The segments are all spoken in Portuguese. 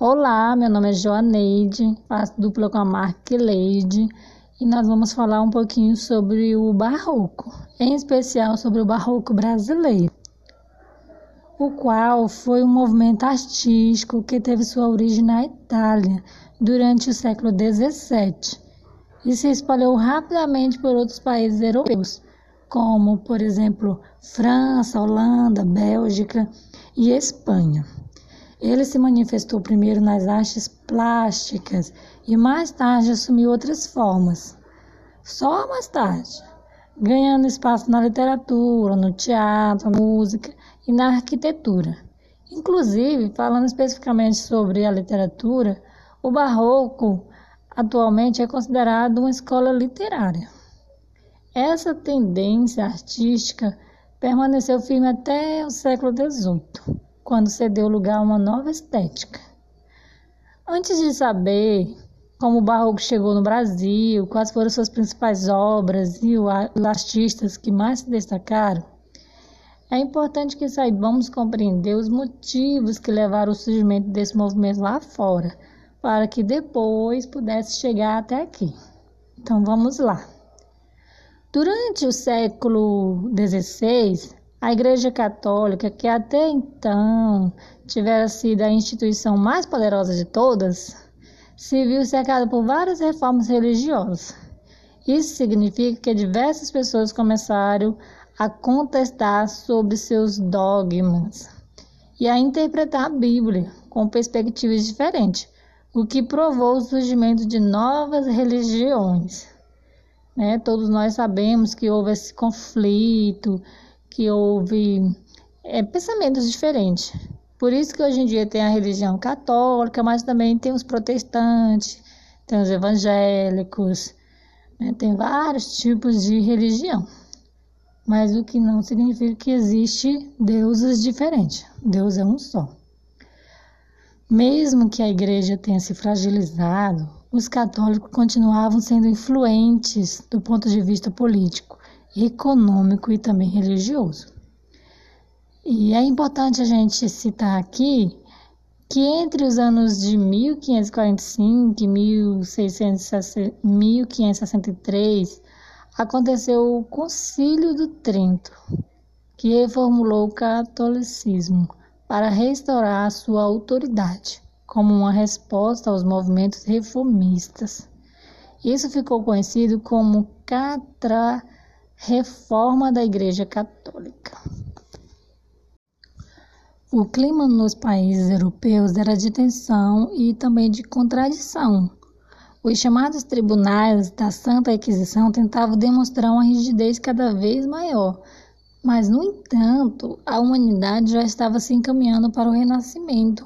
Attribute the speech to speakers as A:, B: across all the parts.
A: Olá, meu nome é Joaneide, faço dupla com a Mark Leide e nós vamos falar um pouquinho sobre o barroco, em especial sobre o barroco brasileiro, o qual foi um movimento artístico que teve sua origem na Itália durante o século XVII e se espalhou rapidamente por outros países europeus, como, por exemplo, França, Holanda, Bélgica e Espanha. Ele se manifestou primeiro nas artes plásticas e mais tarde assumiu outras formas. Só mais tarde, ganhando espaço na literatura, no teatro, na música e na arquitetura. Inclusive, falando especificamente sobre a literatura, o barroco atualmente é considerado uma escola literária. Essa tendência artística permaneceu firme até o século XVIII quando se deu lugar a uma nova estética. Antes de saber como o barroco chegou no Brasil, quais foram suas principais obras e os artistas que mais se destacaram, é importante que saibamos compreender os motivos que levaram ao surgimento desse movimento lá fora, para que depois pudesse chegar até aqui. Então vamos lá. Durante o século XVI, a Igreja Católica, que até então tivera sido a instituição mais poderosa de todas, se viu cercada por várias reformas religiosas. Isso significa que diversas pessoas começaram a contestar sobre seus dogmas e a interpretar a Bíblia com perspectivas diferentes, o que provou o surgimento de novas religiões. Né? Todos nós sabemos que houve esse conflito que houve é, pensamentos diferentes. Por isso que hoje em dia tem a religião católica, mas também tem os protestantes, tem os evangélicos, né? tem vários tipos de religião. Mas o que não significa que existe deuses diferentes. Deus é um só. Mesmo que a igreja tenha se fragilizado, os católicos continuavam sendo influentes do ponto de vista político econômico e também religioso. E é importante a gente citar aqui que entre os anos de 1545 e 1563 aconteceu o Concílio do Trento, que reformulou o catolicismo para restaurar sua autoridade, como uma resposta aos movimentos reformistas. Isso ficou conhecido como Catra Reforma da Igreja Católica. O clima nos países europeus era de tensão e também de contradição. Os chamados tribunais da Santa Inquisição tentavam demonstrar uma rigidez cada vez maior, mas, no entanto, a humanidade já estava se encaminhando para o Renascimento,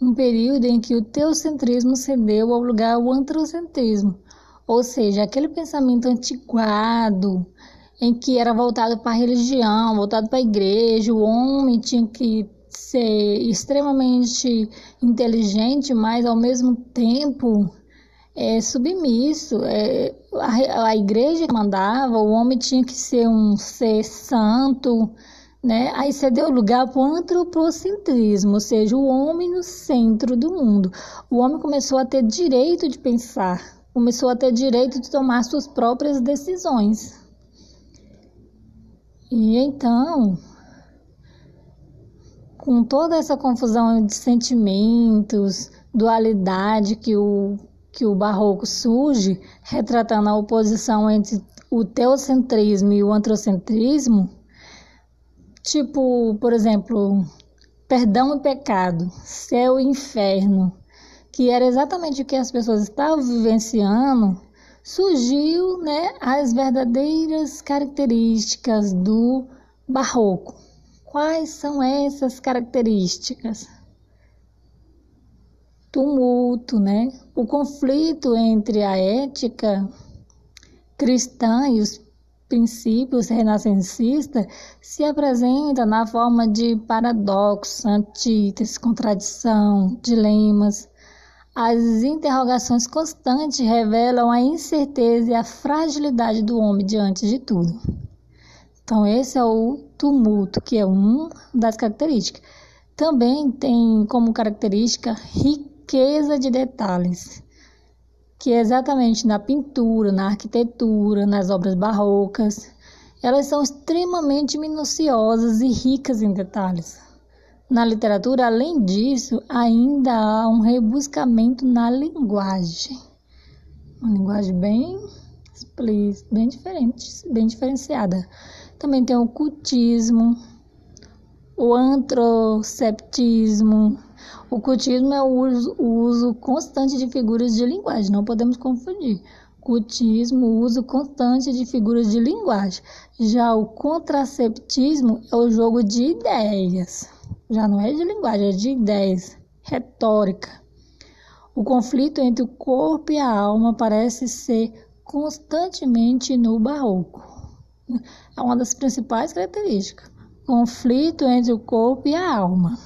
A: um período em que o teocentrismo cedeu ao lugar ao antrocentrismo, ou seja, aquele pensamento antiquado, em que era voltado para a religião, voltado para a igreja, o homem tinha que ser extremamente inteligente, mas ao mesmo tempo é, submisso. É, a, a igreja mandava, o homem tinha que ser um ser santo, né? Aí você deu lugar para o antropocentrismo, ou seja, o homem no centro do mundo. O homem começou a ter direito de pensar, começou a ter direito de tomar suas próprias decisões. E então, com toda essa confusão de sentimentos, dualidade que o, que o barroco surge, retratando a oposição entre o teocentrismo e o antrocentrismo, tipo, por exemplo, perdão e pecado, céu e inferno, que era exatamente o que as pessoas estavam vivenciando surgiu né, as verdadeiras características do barroco. Quais são essas características? Tumulto, né? O conflito entre a ética cristã e os princípios renascencistas se apresenta na forma de paradoxos, antíteses, contradição, dilemas, as interrogações constantes revelam a incerteza e a fragilidade do homem diante de tudo. Então, esse é o tumulto, que é uma das características. Também tem como característica riqueza de detalhes, que é exatamente na pintura, na arquitetura, nas obras barrocas. Elas são extremamente minuciosas e ricas em detalhes. Na literatura, além disso, ainda há um rebuscamento na linguagem. Uma linguagem bem explícita, bem diferente, bem diferenciada. Também tem o cultismo, o antroceptismo. O cultismo é o uso, o uso constante de figuras de linguagem, não podemos confundir. Cultismo, o uso constante de figuras de linguagem. Já o contraceptismo é o jogo de ideias já não é de linguagem, é de ideias, retórica. O conflito entre o corpo e a alma parece ser constantemente no barroco. É uma das principais características. Conflito entre o corpo e a alma.